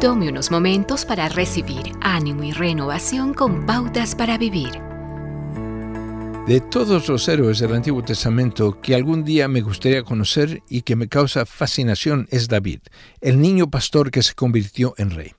Tome unos momentos para recibir ánimo y renovación con pautas para vivir. De todos los héroes del Antiguo Testamento que algún día me gustaría conocer y que me causa fascinación es David, el niño pastor que se convirtió en rey.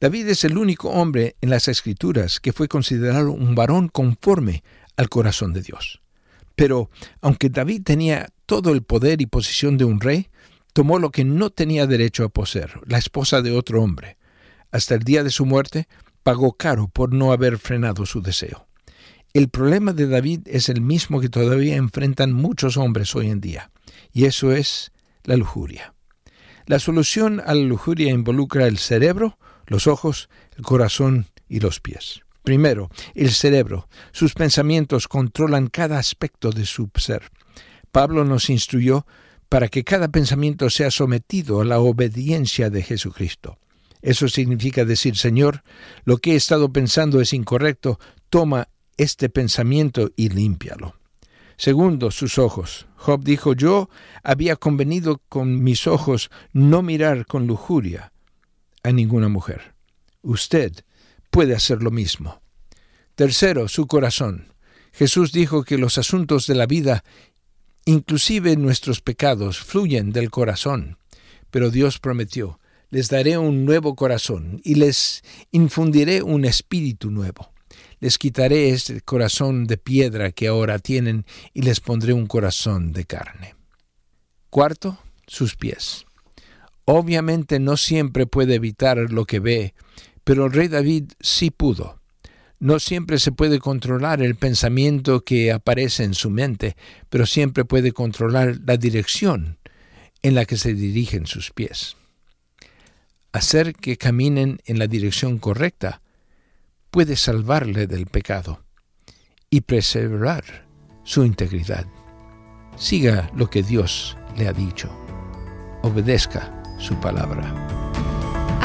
David es el único hombre en las Escrituras que fue considerado un varón conforme al corazón de Dios. Pero aunque David tenía todo el poder y posición de un rey, tomó lo que no tenía derecho a poseer, la esposa de otro hombre. Hasta el día de su muerte, pagó caro por no haber frenado su deseo. El problema de David es el mismo que todavía enfrentan muchos hombres hoy en día, y eso es la lujuria. La solución a la lujuria involucra el cerebro, los ojos, el corazón y los pies. Primero, el cerebro. Sus pensamientos controlan cada aspecto de su ser. Pablo nos instruyó para que cada pensamiento sea sometido a la obediencia de Jesucristo. Eso significa decir, Señor, lo que he estado pensando es incorrecto, toma este pensamiento y límpialo. Segundo, sus ojos. Job dijo, yo había convenido con mis ojos no mirar con lujuria a ninguna mujer. Usted puede hacer lo mismo. Tercero, su corazón. Jesús dijo que los asuntos de la vida Inclusive nuestros pecados fluyen del corazón, pero Dios prometió, les daré un nuevo corazón y les infundiré un espíritu nuevo. Les quitaré este corazón de piedra que ahora tienen y les pondré un corazón de carne. Cuarto, sus pies. Obviamente no siempre puede evitar lo que ve, pero el rey David sí pudo. No siempre se puede controlar el pensamiento que aparece en su mente, pero siempre puede controlar la dirección en la que se dirigen sus pies. Hacer que caminen en la dirección correcta puede salvarle del pecado y preservar su integridad. Siga lo que Dios le ha dicho. Obedezca su palabra.